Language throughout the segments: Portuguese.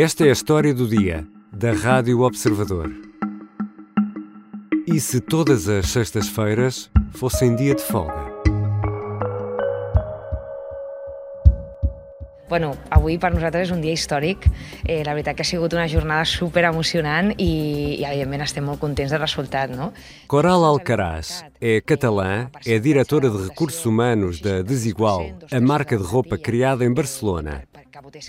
Esta é a história do dia, da Rádio Observador. E se todas as sextas-feiras fossem dia de folga? Bueno, avui per nosaltres és un dia històric. Eh, la veritat que ha sigut una jornada super emocionant i, i evidentment estem molt contents del resultat, no? Coral Alcaraz é catalã, é diretora de recursos humanos da Desigual, a marca de roupa criada em Barcelona.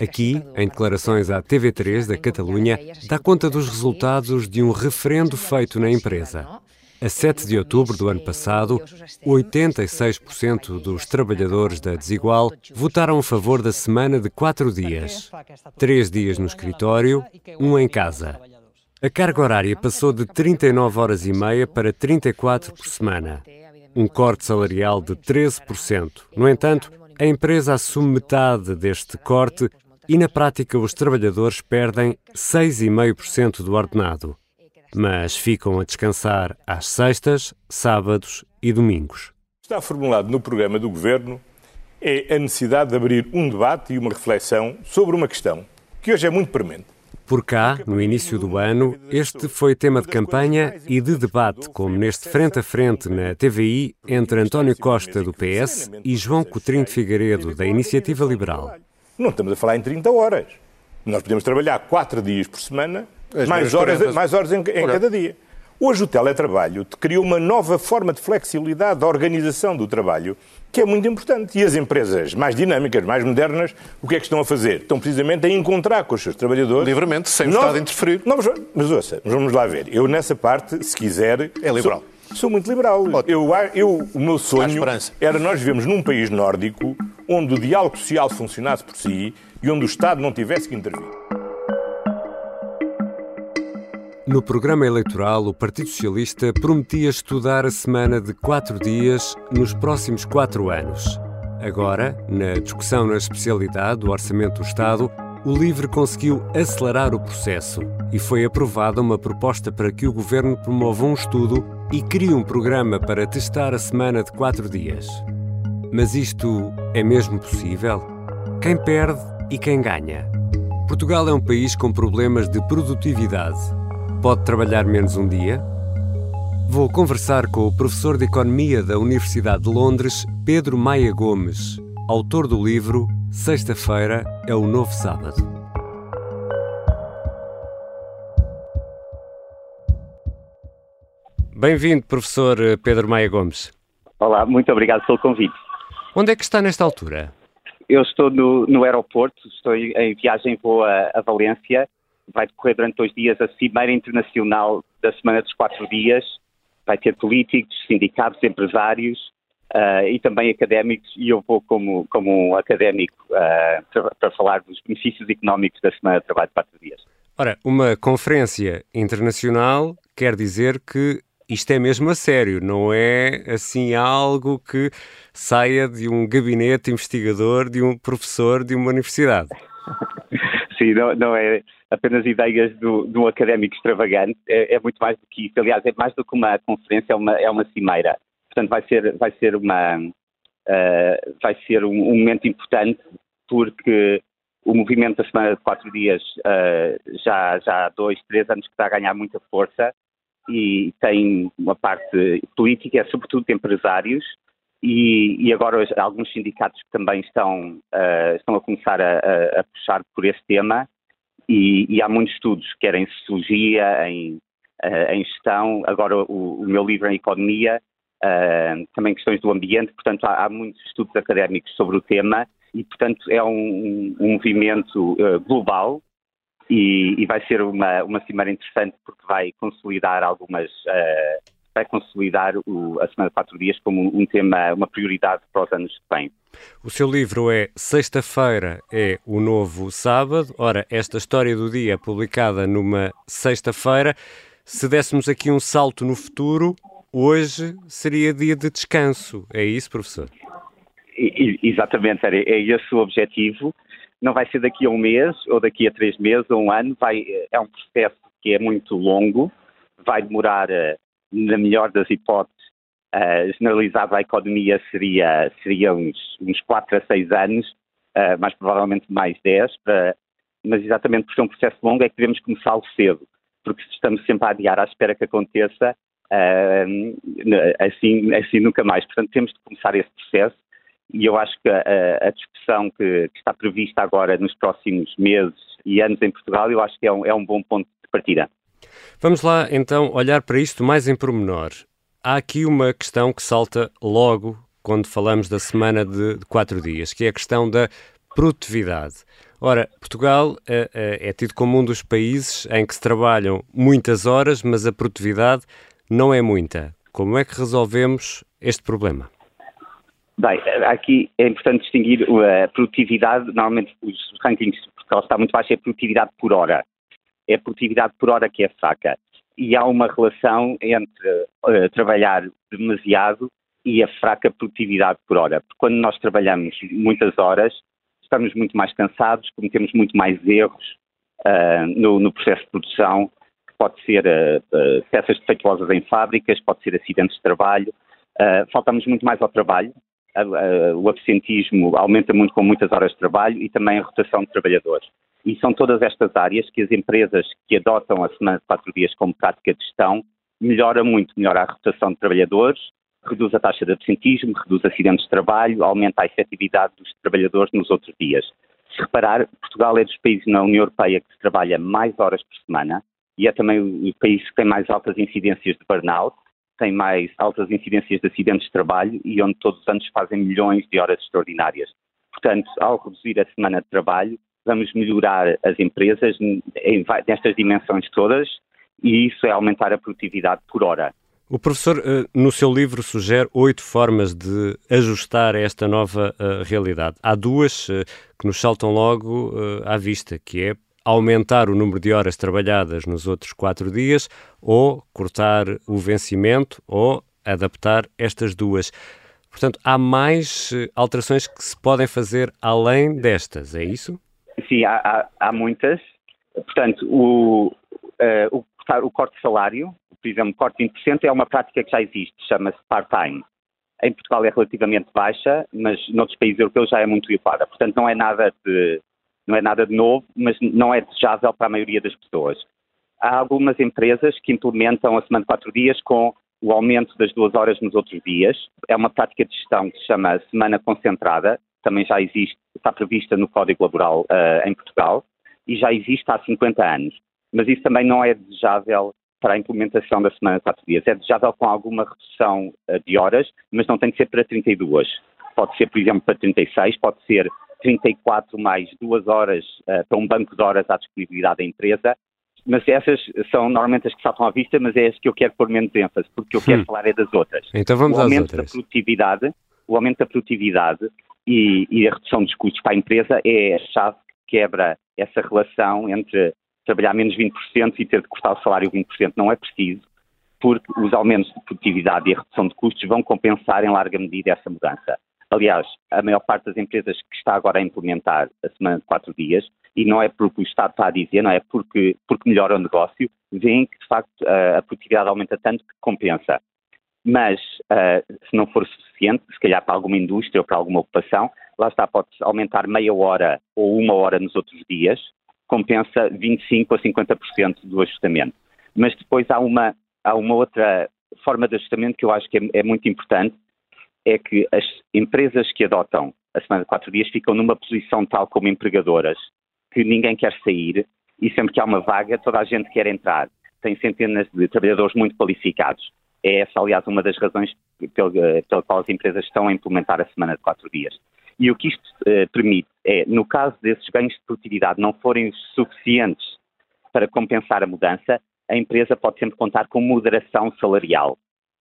Aqui, em declarações à TV3 da Catalunha, dá conta dos resultados de um referendo feito na empresa. A 7 de outubro do ano passado, 86% dos trabalhadores da Desigual votaram a favor da semana de quatro dias. Três dias no escritório, um em casa. A carga horária passou de 39 horas e meia para 34 por semana. Um corte salarial de 13%. No entanto, a empresa assume metade deste corte e, na prática, os trabalhadores perdem 6,5% do ordenado mas ficam a descansar às sextas, sábados e domingos. Está formulado no programa do Governo é a necessidade de abrir um debate e uma reflexão sobre uma questão que hoje é muito premente. Por cá, no início do ano, este foi tema de campanha e de debate, como neste frente a frente na TVI entre António Costa, do PS, e João Coutrinho de Figueiredo, da Iniciativa Liberal. Não estamos a falar em 30 horas. Nós podemos trabalhar quatro dias por semana mais horas, mais horas em, em cada dia. Hoje o teletrabalho criou uma nova forma de flexibilidade da organização do trabalho que é muito importante. E as empresas mais dinâmicas, mais modernas, o que é que estão a fazer? Estão precisamente a encontrar com os seus trabalhadores. Livremente, sem o Estado interferir. Não, mas, mas ouça, vamos lá ver. Eu nessa parte, se quiser. É liberal. Sou, sou muito liberal. Eu, eu, o meu sonho era nós vivemos num país nórdico onde o diálogo social funcionasse por si e onde o Estado não tivesse que intervir. No programa eleitoral, o Partido Socialista prometia estudar a semana de quatro dias nos próximos quatro anos. Agora, na discussão na especialidade do Orçamento do Estado, o LIVRE conseguiu acelerar o processo e foi aprovada uma proposta para que o governo promova um estudo e crie um programa para testar a semana de quatro dias. Mas isto é mesmo possível? Quem perde e quem ganha? Portugal é um país com problemas de produtividade Pode trabalhar menos um dia? Vou conversar com o professor de Economia da Universidade de Londres, Pedro Maia Gomes, autor do livro Sexta-feira é o Novo Sábado. Bem-vindo, professor Pedro Maia Gomes. Olá, muito obrigado pelo convite. Onde é que está nesta altura? Eu estou no, no aeroporto, estou em viagem, vou a, a Valência vai decorrer durante dois dias a Cimeira Internacional da Semana dos Quatro Dias. Vai ter políticos, sindicatos, empresários uh, e também académicos, e eu vou como, como um académico uh, para, falar dos benefícios económicos da Semana de Trabalho de Quatro Dias. Ora, uma conferência internacional quer dizer que isto é mesmo a sério, não é assim algo que saia de um gabinete investigador, de um professor de uma universidade. Sim, não, não é apenas ideias do, académico extravagante, é, é, muito mais do que isso. Aliás, é mais do que uma conferência, é uma, é uma cimeira. Portanto, vai ser, vai ser, uma, uh, vai ser um, um, momento importante porque o movimento da Semana de Quatro Dias uh, já, já há dois, três anos que está a ganhar muita força e tem uma parte política, é sobretudo de empresários, e, e, agora alguns sindicatos que também estão, uh, estão a começar a, a, a, puxar por esse tema. E, e há muitos estudos, quer em sociologia, em, uh, em gestão, agora o, o, meu livro em economia, uh, também questões do ambiente, portanto há, há, muitos estudos académicos sobre o tema e, portanto, é um, um movimento global e, e, vai ser uma, uma cimeira interessante porque vai consolidar algumas vai consolidar o, a Semana de Quatro Dias como um tema, uma prioridade para os anos que vêm. O seu livro é Sexta-feira é o Novo Sábado. Ora, esta história do dia é publicada numa sexta-feira. Se dessemos aqui um salto no futuro, hoje seria dia de descanso. É isso, professor? exatamente, é, é esse o objetivo. Não vai ser daqui a um mês, ou daqui a três meses, ou um ano. Vai, é um processo que é muito longo, vai demorar eh, na melhor das hipóteses, uh, generalizado à economia seria, seria uns, uns 4 a 6 anos, uh, mais provavelmente mais 10, para, mas exatamente por ser um processo longo é que devemos começá-lo cedo, porque estamos sempre a adiar à espera que aconteça, uh, assim, assim nunca mais. Portanto, temos de começar esse processo e eu acho que a, a discussão que, que, está prevista agora nos próximos meses e anos em Portugal, eu acho que é um, é um bom ponto de partida. Vamos lá então olhar para isto mais em pormenor. Há aqui uma questão que salta logo quando falamos da semana de, de quatro dias, que é a questão da produtividade. Ora, Portugal é, é, tido como um dos países em que se trabalham muitas horas, mas a produtividade não é muita. Como é que resolvemos este problema? Bem, aqui é importante distinguir a produtividade, normalmente os rankings de Portugal está muito baixo, é a produtividade por hora. É a produtividade por hora que é fraca. E há uma relação entre uh, trabalhar demasiado e a fraca produtividade por hora. Porque quando nós trabalhamos muitas horas, estamos muito mais cansados, cometemos muito mais erros uh, no, no, processo de produção, pode ser uh, peças defeituosas em fábricas, pode ser acidentes de trabalho, faltamos muito mais ao trabalho, o absentismo aumenta muito com muitas horas de trabalho e também a rotação de trabalhadores. E são todas estas áreas que as empresas que adotam a semana de quatro dias como prática de gestão melhora muito, melhora a rotação de trabalhadores, reduz a taxa de absentismo, reduz acidentes de trabalho, aumenta a efetividade dos trabalhadores nos outros dias. Se reparar, Portugal é dos países na União Europeia que se trabalha mais horas por semana e é também o país que tem mais altas incidências de burnout, tem mais altas incidências de acidentes de trabalho e onde todos os anos fazem milhões de horas extraordinárias. Portanto, ao reduzir a semana de trabalho, vamos melhorar as empresas nestas dimensões todas e isso é aumentar a produtividade por hora. O professor, eh, no seu livro, sugere oito formas de ajustar esta nova uh, realidade. Há duas uh, que nos saltam logo à vista, que é aumentar o número de horas trabalhadas nos outros quatro dias ou cortar o vencimento ou adaptar estas duas. Portanto, há mais alterações que se podem fazer além destas, é isso? Sim, há, há, há muitas. Portanto, o, o, o corte de salário por exemplo, corte de 20% é uma prática que já existe, chama-se part-time. Em Portugal é relativamente baixa, mas noutros países europeus já é muito elevada. Portanto, não é nada de, não é nada de novo, mas não é desejável para a maioria das pessoas. Há algumas empresas que implementam a semana de quatro dias com o aumento das duas horas nos outros dias. É uma prática de gestão que se chama semana concentrada, também já existe, está prevista no Código Laboral uh, em Portugal e já existe há 50 anos. Mas isso também não é desejável para a implementação da semana de quatro dias. É desejável com alguma redução uh, de horas, mas não tem que ser para 32. Pode ser, por exemplo, para 36, pode ser 34 mais duas horas uh, para um banco de horas à disponibilidade da empresa. Mas essas são normalmente as que saltam à vista, mas é as que eu quero pôr menos ênfase, porque eu quero hum. falar é das outras. Então vamos o aumento às outras. Da produtividade, o aumento da produtividade e, e a redução dos custos para a empresa é a chave que quebra essa relação entre trabalhar menos 20% e ter de cortar o salário 20% não é preciso, porque os aumentos de produtividade e a redução de custos vão compensar em larga medida essa mudança. Aliás, a maior parte das empresas que está agora a implementar a semana de quatro dias, e não é porque o Estado está a dizer, não é porque, porque melhora o negócio, veem que de facto a produtividade aumenta tanto que compensa. Mas uh, se não for suficiente, se calhar para alguma indústria ou para alguma ocupação, lá está, pode aumentar meia hora ou uma hora nos outros dias, compensa 25% a 50% do ajustamento. Mas depois há uma, há uma outra forma de ajustamento que eu acho que é, é muito importante, é que as empresas que adotam a semana de quatro dias ficam numa posição tal como empregadoras, que ninguém quer sair e sempre que há uma vaga toda a gente quer entrar. Tem centenas de trabalhadores muito qualificados. É essa, aliás, uma das razões pela, pela qual as empresas estão a implementar a semana de quatro dias. E o que isto eh, permite é, no caso desses ganhos de produtividade não forem suficientes para compensar a mudança, a empresa pode sempre contar com moderação salarial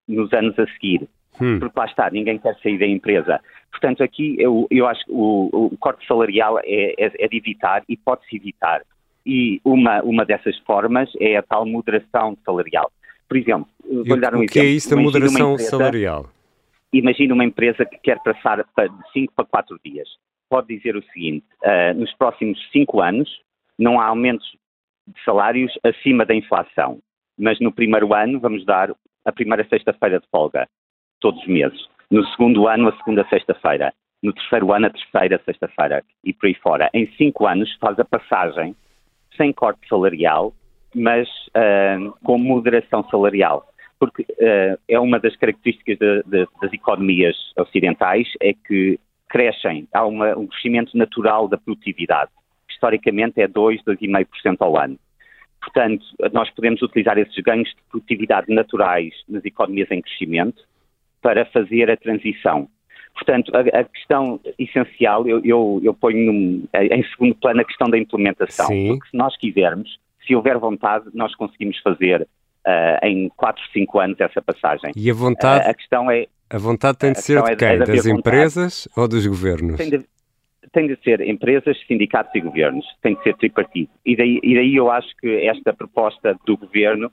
nos anos a seguir. Hum. Porque lá está, ninguém quer sair da empresa. Portanto, aqui eu, eu acho que o, o corte salarial é, é, é de evitar e pode-se evitar. E uma, uma dessas formas é a tal moderação salarial. Por exemplo, vou-lhe dar um o que é exemplo. é isso da moderação empresa, salarial? Imagina uma empresa que quer passar de 5 para 4 dias. Pode dizer o seguinte: uh, nos próximos 5 anos não há aumentos de salários acima da inflação, mas no primeiro ano vamos dar a primeira sexta-feira de folga, todos os meses. No segundo ano, a segunda sexta-feira. no terceiro ano, a terceira sexta-feira e por aí fora. Em cinco anos faz a passagem sem corte salarial, mas uh, com moderação salarial. Porque uh, é uma das características de, de, das economias ocidentais, é que crescem, há uma, um crescimento natural da produtividade. Historicamente é 2, 2,5% ao ano. Portanto, nós podemos utilizar esses ganhos de produtividade naturais nas economias em crescimento para fazer a transição. Portanto, a, a questão essencial, eu, eu, eu ponho num, em segundo plano a questão da implementação. Sim. Porque se nós quisermos, se houver vontade, nós conseguimos fazer uh, em 4, 5 anos essa passagem. E a vontade, uh, a questão é, a vontade tem de ser de é quem? É de das empresas ou dos governos? Tem de, tem de ser empresas, sindicatos e governos. Tem de ser tripartido. E daí, e daí eu acho que esta proposta do governo,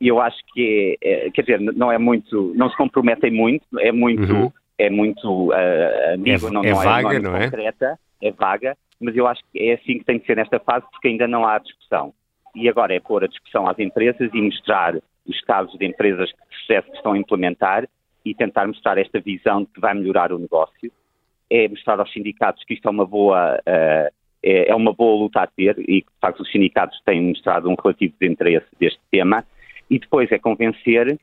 eu acho que é, é, quer dizer, não é muito, não se comprometem muito, é muito, uhum. é muito uh, amigo, é, não, é não, vaga, é, não é, concreta, é vaga, mas eu acho que é assim que tem de ser nesta fase, porque ainda não há discussão. E agora é pôr a discussão às empresas e mostrar os casos de empresas de sucesso que estão a implementar e tentar mostrar esta visão de que vai melhorar o negócio é mostrar aos sindicatos que isto é uma boa, uh, é, uma boa luta a ter e que, de facto, os sindicatos têm mostrado um relativo desinteresse deste tema e depois é convencer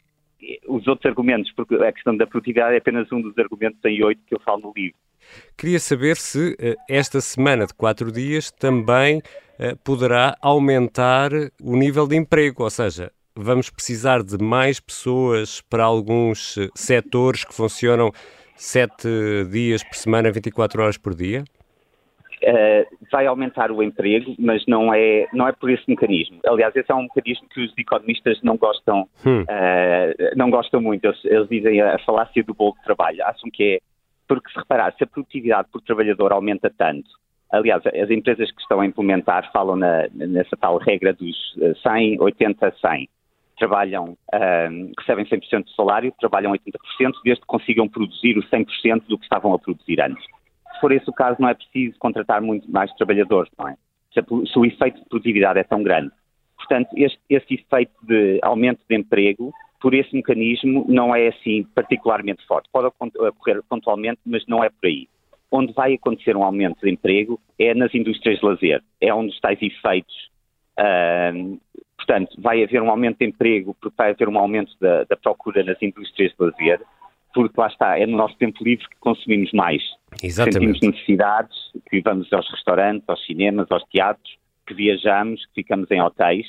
os outros argumentos, porque a questão da produtividade é apenas um dos argumentos em oito que eu falo no livro. Queria saber se uh, esta semana de quatro dias também poderá aumentar o nível de emprego, ou seja, vamos precisar de mais pessoas para alguns setores que funcionam sete dias por semana, 24 horas por dia? Uh, vai aumentar o emprego, mas não é, não é por esse mecanismo. Aliás, esse é um mecanismo que os economistas não gostam, hum. uh, não gostam muito. Eles, eles, dizem a falácia do bolo de trabalho. Acham que é porque se reparar, se a produtividade por trabalhador aumenta tanto, aliás, as empresas que estão a implementar falam na, nessa tal regra dos 100, 80, 100 trabalham, recebem 100% de salário, trabalham 80%, desde que consigam produzir o 100% do que estavam a produzir antes. Se for esse o caso, não é preciso contratar muito mais trabalhadores, não é? Se, se o efeito de produtividade é tão grande. Portanto, este, este efeito de aumento de emprego, por esse mecanismo, não é assim particularmente forte. Pode ocorrer pontualmente, mas não é por aí. Onde vai acontecer um aumento de emprego é nas indústrias de lazer. É onde os tais efeitos uh, Portanto, vai haver um aumento de emprego, porque vai haver um aumento da, da procura nas indústrias de lazer, porque lá está, é no nosso tempo livre que consumimos mais. Exatamente. Sentimos necessidades, que vamos aos restaurantes, aos cinemas, aos teatros, que viajamos, que ficamos em hotéis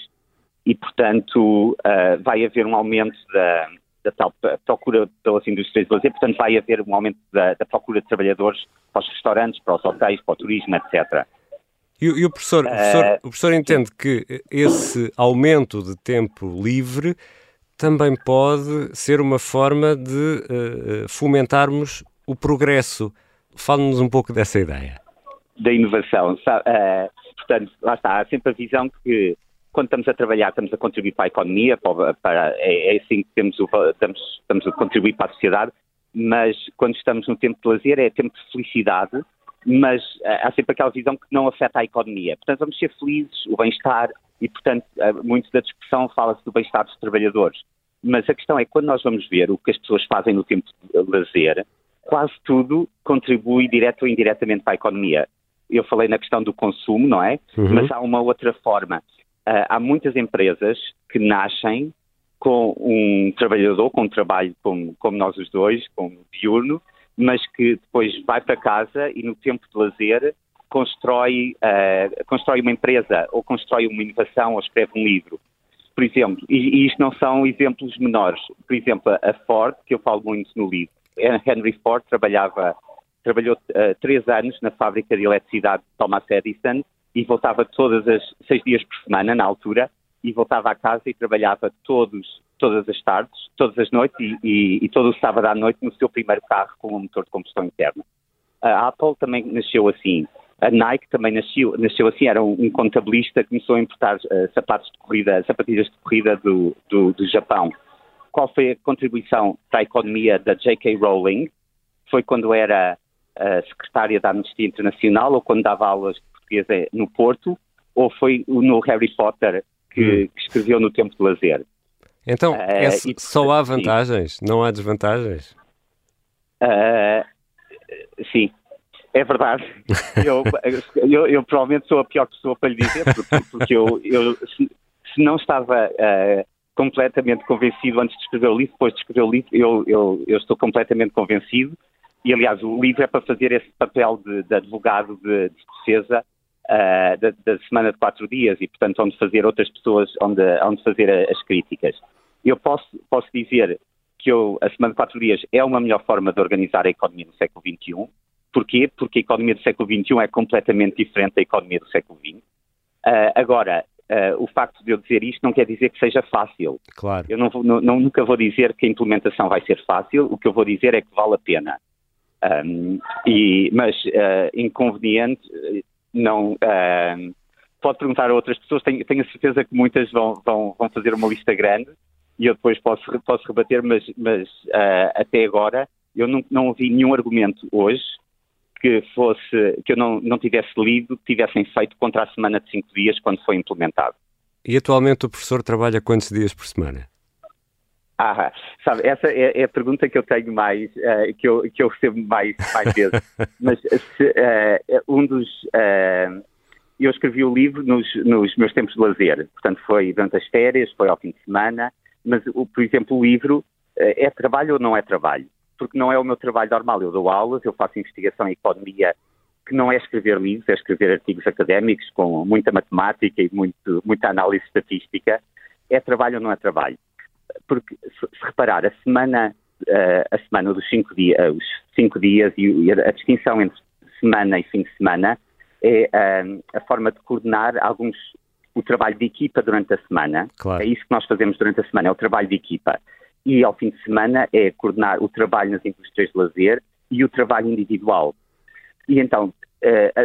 e, portanto, uh, vai haver um aumento da, da tal procura pelas indústrias de lazer, portanto, vai haver um aumento da, da procura de trabalhadores para os restaurantes, para os hotéis, para o turismo, etc. E, e o, professor, o, professor, uh, o professor entende que esse aumento de tempo livre também pode ser uma forma de uh, fomentarmos o progresso. Fale-nos um pouco dessa ideia. Da inovação. Uh, portanto, lá está, há sempre a visão que quando estamos a trabalhar estamos a contribuir para a economia, para, para é, é, assim que temos o, estamos, estamos a contribuir para a sociedade, mas quando estamos no tempo de lazer é tempo de felicidade mas uh, há sempre aquela visão que não afeta a economia. Portanto, vamos ser felizes, o bem-estar, e, portanto, uh, muito da discussão fala-se do bem-estar dos trabalhadores. Mas a questão é que quando nós vamos ver o que as pessoas fazem no tempo de lazer, quase tudo contribui direto ou indiretamente para a economia. Eu falei na questão do consumo, não é? Uhum. Mas há uma outra forma. Uh, há muitas empresas que nascem com um trabalhador, com um trabalho como, como nós os dois, como diurno, mas que depois vai para casa e no tempo de lazer constrói, uh, constrói uma empresa ou constrói uma inovação ou escreve um livro. Por exemplo, e, e isto não são exemplos menores. Por exemplo, a Ford, que eu falo muito no livro. Henry Ford trabalhava, trabalhou uh, três anos na fábrica de eletricidade de Thomas Edison e voltava todas as seis dias por semana, na altura, e voltava à casa e trabalhava todos todas as tardes, todas as noites e, e, e, todo o sábado à noite no seu primeiro carro com um motor de combustão interna. A Apple também nasceu assim. A Nike também nasceu, nasceu assim, era um, um contabilista que começou a importar uh, sapatos de corrida, sapatilhas de corrida do, do, do Japão. Qual foi a contribuição para a economia da J.K. Rowling? Foi quando era uh, secretária da Amnistia Internacional ou quando dava aulas de português no Porto? Ou foi no Harry Potter que, hum. que escreveu no tempo de lazer? Então, uh, é, só há vantagens, sim. não há desvantagens? Uh, sim, É verdade. Eu, eu, eu, provavelmente sou a pior pessoa para lhe dizer, porque, porque eu, eu se, se, não estava uh, completamente convencido antes de escrever o livro, depois de escrever o livro, eu, eu, eu estou completamente convencido. E, aliás, o livro é para fazer esse papel de, de advogado de, de escocesa uh, da, da, semana de quatro dias e, portanto, onde fazer outras pessoas, onde, onde fazer as críticas. Eu posso, posso dizer que eu, a semana de quatro dias é uma melhor forma de organizar a economia no século XXI. Porquê? Porque a economia do século XXI é completamente diferente da economia do século XX. Uh, agora, uh, o facto de eu dizer isto não quer dizer que seja fácil. Claro. Eu não, não, nunca vou dizer que a implementação vai ser fácil, o que eu vou dizer é que vale a pena. Um, e, mas uh, inconveniente, não. Uh, pode perguntar a outras pessoas, tenho, tenho a certeza que muitas vão, vão, vão, fazer uma lista grande e eu depois posso, posso rebater, mas, mas uh, até agora eu não, não ouvi nenhum argumento hoje que fosse que eu não, não tivesse lido, que tivessem feito contra a semana de cinco dias quando foi implementado. E atualmente o professor trabalha quantos dias por semana? Ah, sabe, essa é, é a pergunta que eu tenho mais, uh, que, eu, que eu recebo mais, mais vezes. Mas se, uh, um dos. Uh, eu escrevi o livro nos, nos, meus tempos de lazer, portanto foi durante as férias, foi ao fim de semana, mas, o, por exemplo, o livro é trabalho ou não é trabalho? Porque não é o meu trabalho normal. Eu dou aulas, eu faço investigação em economia, que não é escrever livros, é escrever artigos académicos com muita matemática e muito, muita análise estatística. É trabalho ou não é trabalho? Porque se, reparar, a semana, uh, a semana dos cinco dias, uh, os cinco dias e, a distinção entre semana e fim de semana é uh, a forma de coordenar alguns o trabalho de equipa durante a semana. Claro. É isso que nós fazemos durante a semana, é o trabalho de equipa. E ao fim de semana é coordenar o trabalho nas indústrias de lazer e o trabalho individual. E então,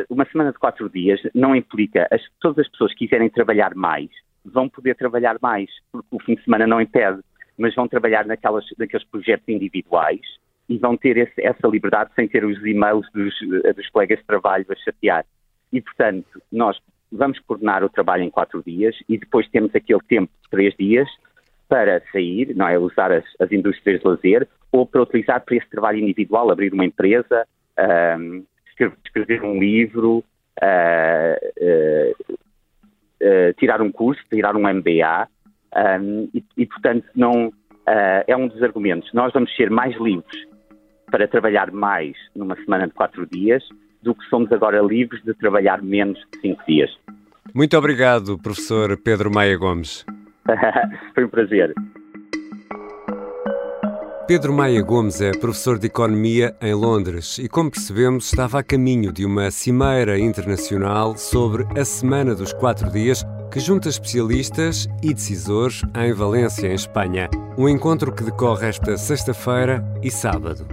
uma semana de quatro dias não implica as, todas as pessoas que quiserem trabalhar mais vão poder trabalhar mais, porque o fim de semana não impede, mas vão trabalhar naquelas, naqueles projetos individuais e vão ter esse, essa liberdade sem ter os e-mails dos, dos colegas de trabalho a chatear. E, portanto, nós vamos coordenar o trabalho em quatro dias e depois temos aquele tempo de três dias para sair, não é? Usar as, as indústrias de lazer ou para utilizar para esse trabalho individual, abrir uma empresa, um, escrever um livro, uh, uh, uh, tirar um curso, tirar um MBA, um, e, e, portanto não uh, é um dos argumentos. Nós vamos ser mais livres para trabalhar mais numa semana de quatro dias do que somos agora livres de trabalhar menos de cinco dias. Muito obrigado, professor Pedro Maia Gomes. Foi um prazer. Pedro Maia Gomes é professor de Economia em Londres e, como percebemos, estava a caminho de uma cimeira internacional sobre a Semana dos Quatro Dias que junta especialistas e decisores em Valência, em Espanha. Um encontro que decorre esta sexta-feira e sábado.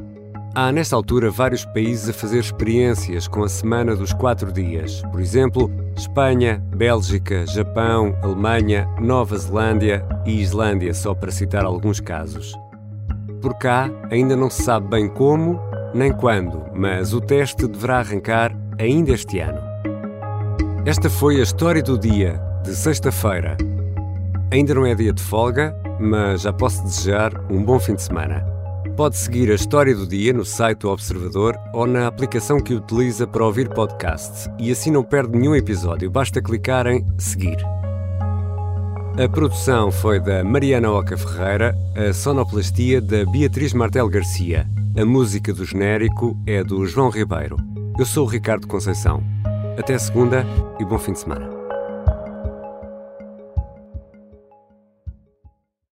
Há, nesta altura, vários países a fazer experiências com a Semana dos Quatro Dias. Por exemplo, Espanha, Bélgica, Japão, Alemanha, Nova Zelândia e Islândia, só para citar alguns casos. Por cá ainda não se sabe bem como nem quando, mas o teste deverá arrancar ainda este ano. Esta foi a história do dia de sexta-feira. Ainda não é dia de folga, mas já posso desejar um bom fim de semana. Pode seguir a história do dia no site do Observador ou na aplicação que utiliza para ouvir podcast e assim não perde nenhum episódio. Basta clicar em seguir. A produção foi da Mariana Oca Ferreira, a sonoplastia da Beatriz Martel Garcia. A música do genérico é do João Ribeiro. Eu sou o Ricardo Conceição. Até segunda e bom fim de semana.